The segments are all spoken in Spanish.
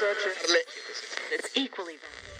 researchers. It's equally valid.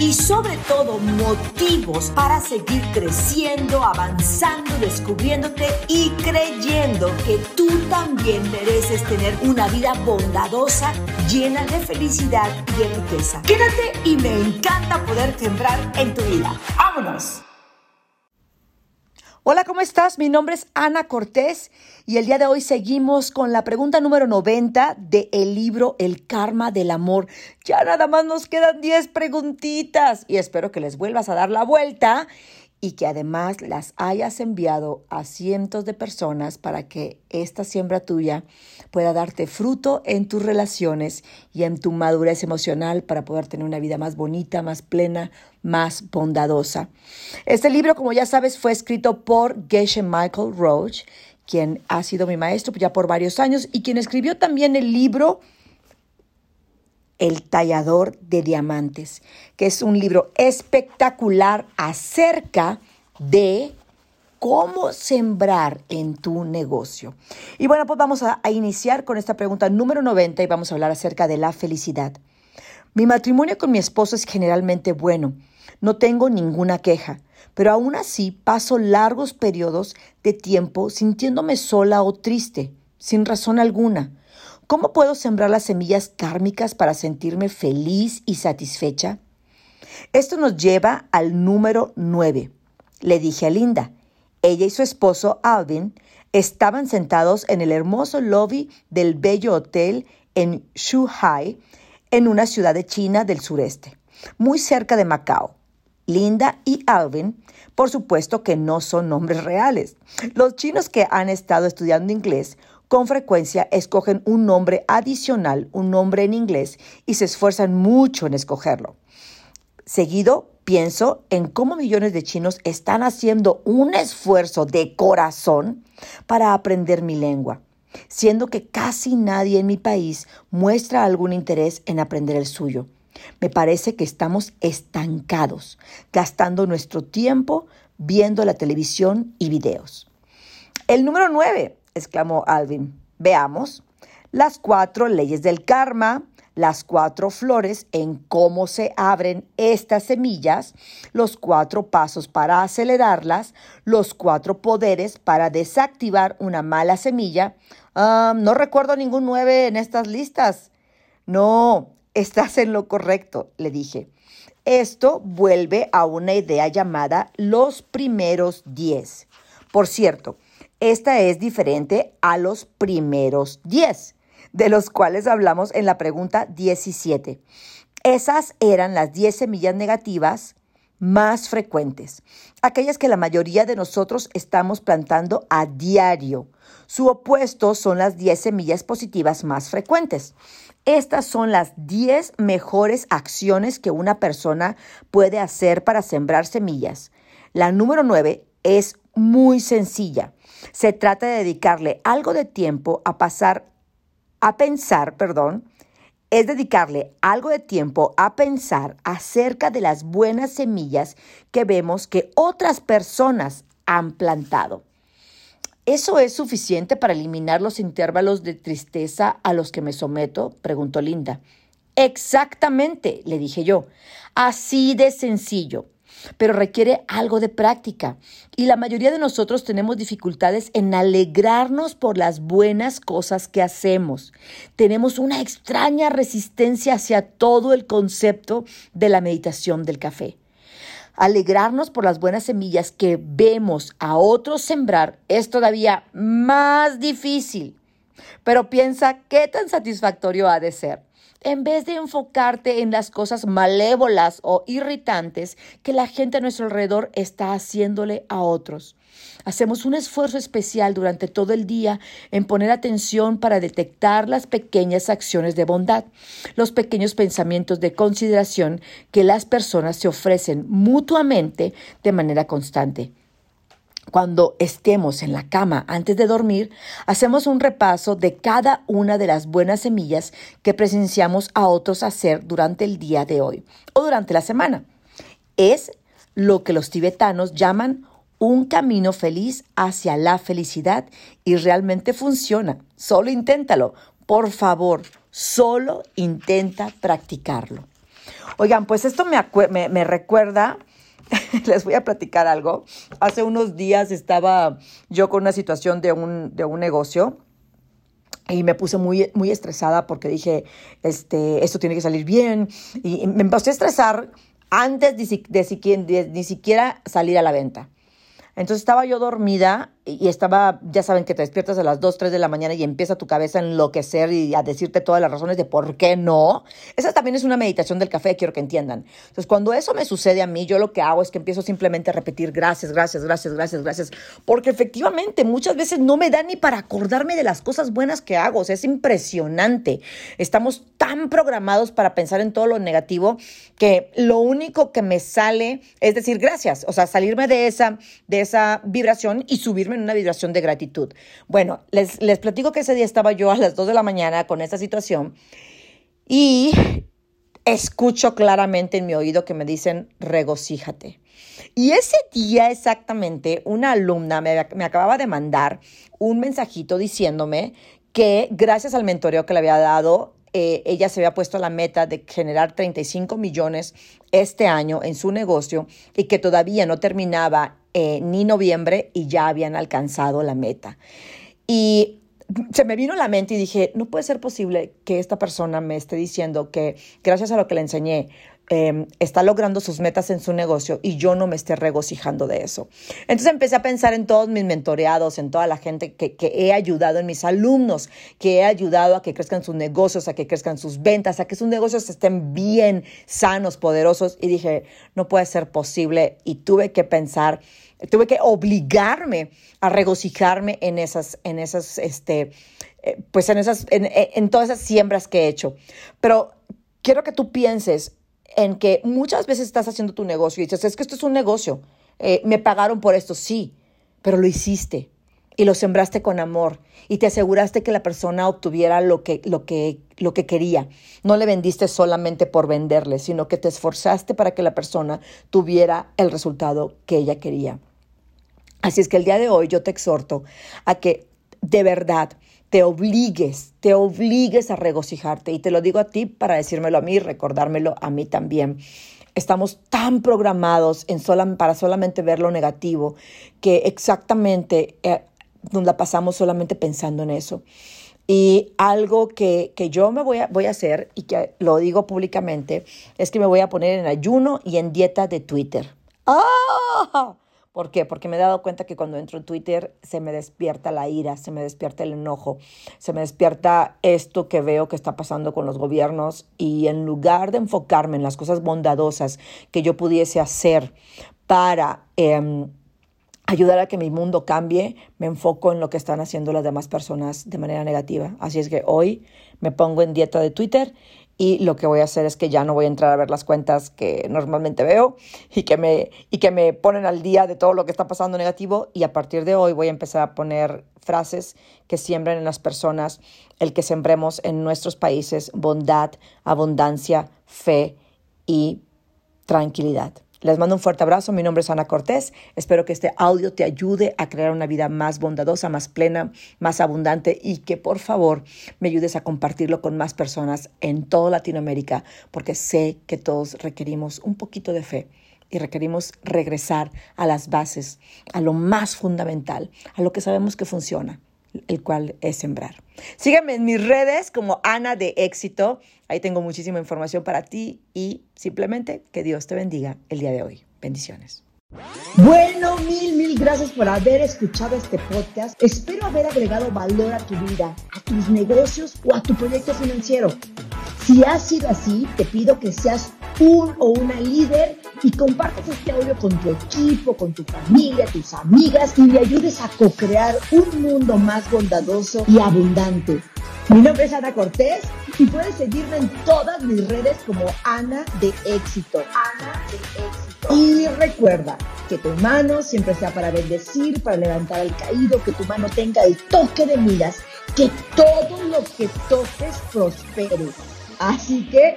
y sobre todo motivos para seguir creciendo, avanzando, descubriéndote y creyendo que tú también mereces tener una vida bondadosa, llena de felicidad y de riqueza. Quédate y me encanta poder sembrar en tu vida. ¡Vámonos! Hola, ¿cómo estás? Mi nombre es Ana Cortés y el día de hoy seguimos con la pregunta número 90 del el libro El Karma del Amor. Ya nada más nos quedan 10 preguntitas y espero que les vuelvas a dar la vuelta y que además las hayas enviado a cientos de personas para que esta siembra tuya pueda darte fruto en tus relaciones y en tu madurez emocional para poder tener una vida más bonita, más plena, más bondadosa. Este libro, como ya sabes, fue escrito por Geshe Michael Roach, quien ha sido mi maestro ya por varios años y quien escribió también el libro el tallador de diamantes, que es un libro espectacular acerca de cómo sembrar en tu negocio. Y bueno, pues vamos a, iniciar con esta pregunta número 90 y vamos a hablar acerca de la felicidad. Mi matrimonio con mi esposo es generalmente bueno. No tengo ninguna queja, pero aún así paso largos periodos de tiempo sintiéndome sola o triste, sin razón alguna. ¿Cómo puedo sembrar las semillas kármicas para sentirme feliz y satisfecha? Esto nos lleva al número 9. Le dije a Linda. Ella y su esposo Alvin estaban sentados en el hermoso lobby del bello hotel en Shuhai, en una ciudad de China del sureste, muy cerca de Macao. Linda y Alvin, por supuesto que no son nombres reales. Los chinos que han estado estudiando inglés con frecuencia escogen un nombre adicional, un nombre en inglés, y se esfuerzan mucho en escogerlo. Seguido, pienso en cómo millones de chinos están haciendo un esfuerzo de corazón para aprender mi lengua, siendo que casi nadie en mi país muestra algún interés en aprender el suyo. Me parece que estamos estancados, gastando nuestro tiempo viendo la televisión y videos. El número 9 exclamó Alvin. Veamos. Las cuatro leyes del karma, las cuatro flores en cómo se abren estas semillas, los cuatro pasos para acelerarlas, los cuatro poderes para desactivar una mala semilla. Ah, no recuerdo ningún nueve en estas listas. No, estás en lo correcto, le dije. Esto vuelve a una idea llamada los primeros diez. Por cierto, esta es diferente a los primeros 10, de los cuales hablamos en la pregunta 17. Esas eran las 10 semillas negativas más frecuentes, aquellas que la mayoría de nosotros estamos plantando a diario. Su opuesto son las 10 semillas positivas más frecuentes. Estas son las 10 mejores acciones que una persona puede hacer para sembrar semillas. La número 9 es muy sencilla. Se trata de dedicarle algo de tiempo a pasar, a pensar, perdón, es dedicarle algo de tiempo a pensar acerca de las buenas semillas que vemos que otras personas han plantado. ¿Eso es suficiente para eliminar los intervalos de tristeza a los que me someto? preguntó Linda. Exactamente, le dije yo. Así de sencillo pero requiere algo de práctica. Y la mayoría de nosotros tenemos dificultades en alegrarnos por las buenas cosas que hacemos. Tenemos una extraña resistencia hacia todo el concepto de la meditación del café. Alegrarnos por las buenas semillas que vemos a otros sembrar es todavía más difícil. pero piensa qué tan satisfactorio ha de ser en vez de enfocarte en las cosas malévolas o irritantes que la gente a nuestro alrededor está haciéndole a otros. Hacemos un esfuerzo especial durante todo el día en poner atención para detectar las pequeñas acciones de bondad, los pequeños pensamientos de consideración que las personas se ofrecen mutuamente de manera constante. Cuando estemos en la cama antes de dormir, hacemos un repaso de cada una de las buenas semillas que presenciamos a otros hacer durante el día de hoy o durante la semana. Es lo que los tibetanos llaman un camino feliz hacia la felicidad y realmente funciona. Solo inténtalo. Por favor, solo intenta practicarlo. Oigan, pues esto me, me, me recuerda les voy a platicar algo. Hace unos días estaba yo con una situación de un, de un negocio y me puse muy, muy estresada porque dije, este, esto tiene que salir bien. Y me empecé a estresar antes de, de, ni siquiera salir a la venta. Entonces estaba yo dormida y estaba, ya saben que te despiertas a las 2, 3 de la mañana y empieza tu cabeza a enloquecer y a decirte todas las razones de por qué no. Esa también es una meditación del café, quiero que entiendan. Entonces, cuando eso me sucede a mí, yo lo que hago es que empiezo simplemente a repetir gracias, gracias, gracias, gracias, gracias, porque efectivamente muchas veces no me da ni para acordarme de las cosas buenas que hago. O sea, es impresionante. Estamos tan programados para pensar en todo lo negativo que lo único que me sale es decir gracias, o sea, salirme de esa, de esa vibración y subirme en una vibración de gratitud. Bueno, les, les platico que ese día estaba yo a las 2 de la mañana con esta situación y escucho claramente en mi oído que me dicen regocíjate. Y ese día exactamente una alumna me, me, acababa de mandar un mensajito diciéndome que gracias al mentoreo que le había dado, eh, ella se había puesto la meta de generar 35 millones este año en su negocio y que todavía no terminaba eh, ni noviembre y ya habían alcanzado la meta. Y se me vino a la mente y dije, no puede ser posible que esta persona me esté diciendo que gracias a lo que le enseñé, Em, está logrando sus metas en su negocio y yo no me esté regocijando de eso. Entonces empecé a pensar en todos mis mentoreados, en toda la gente que, que, he ayudado, en mis alumnos, que he ayudado a que crezcan sus negocios, a que crezcan sus ventas, a que sus negocios estén bien sanos, poderosos. Y dije, no puede ser posible. Y tuve que pensar, tuve que obligarme a regocijarme en esas, en esas, este, eh, pues en esas, en, en todas esas siembras que he hecho. Pero quiero que tú pienses en que muchas veces estás haciendo tu negocio y dices, es que esto es un negocio, eh, me pagaron por esto, sí, pero lo hiciste y lo sembraste con amor y te aseguraste que la persona obtuviera lo que, lo que, lo que quería. No le vendiste solamente por venderle, sino que te esforzaste para que la persona tuviera el resultado que ella quería. Así es que el día de hoy yo te exhorto a que de verdad te obligues, te obligues a regocijarte. Y te lo digo a ti para decírmelo a mí, recordármelo a mí también. Estamos tan programados en para solamente ver lo negativo que exactamente eh, nos la pasamos solamente pensando en eso. Y algo que, que yo me voy a, voy a hacer y que lo digo públicamente es que me voy a poner en ayuno y en dieta de Twitter. ¡Ah! ¿Por qué? Porque me he dado cuenta que cuando entro en Twitter se me despierta la ira, se me despierta el enojo, se me despierta esto que veo que está pasando con los gobiernos y en lugar de enfocarme en las cosas bondadosas que yo pudiese hacer para... Em, ayudar a que mi mundo cambie, me enfoco en lo que están haciendo las demás personas de manera negativa. Así es que hoy me pongo en dieta de Twitter y lo que voy a hacer es que ya no voy a entrar a ver las cuentas que normalmente veo y que me, y que me ponen al día de todo lo que está pasando negativo y a partir de hoy voy a empezar a poner frases que siembren en las personas el que sembremos en nuestros países bondad, abundancia, fe y tranquilidad. Les mando un fuerte abrazo. Mi nombre es Ana Cortés. Espero que este audio te ayude a crear una vida más bondadosa, más plena, más abundante y que por favor me ayudes a compartirlo con más personas en toda Latinoamérica, porque sé que todos requerimos un poquito de fe y requerimos regresar a las bases, a lo más fundamental, a lo que sabemos que funciona, el cual es sembrar. Sígueme en mis redes como Ana de Éxito. Ahí tengo muchísima información para ti y simplemente que Dios te bendiga el día de hoy. Bendiciones. Bueno, mil, mil gracias por haber escuchado este podcast. Espero haber agregado valor a tu vida, a tus negocios o a tu proyecto financiero. Si ha sido así, te pido que seas un o una líder y compartas este audio con tu equipo, con tu familia, tus amigas y le ayudes a co-crear un mundo más bondadoso y abundante. Mi nombre es Ana Cortés y puedes seguirme en todas mis redes como Ana de Éxito. Ana de Éxito. Y recuerda que tu mano siempre sea para bendecir, para levantar al caído, que tu mano tenga el toque de miras, que todo lo que toques prospere. Así que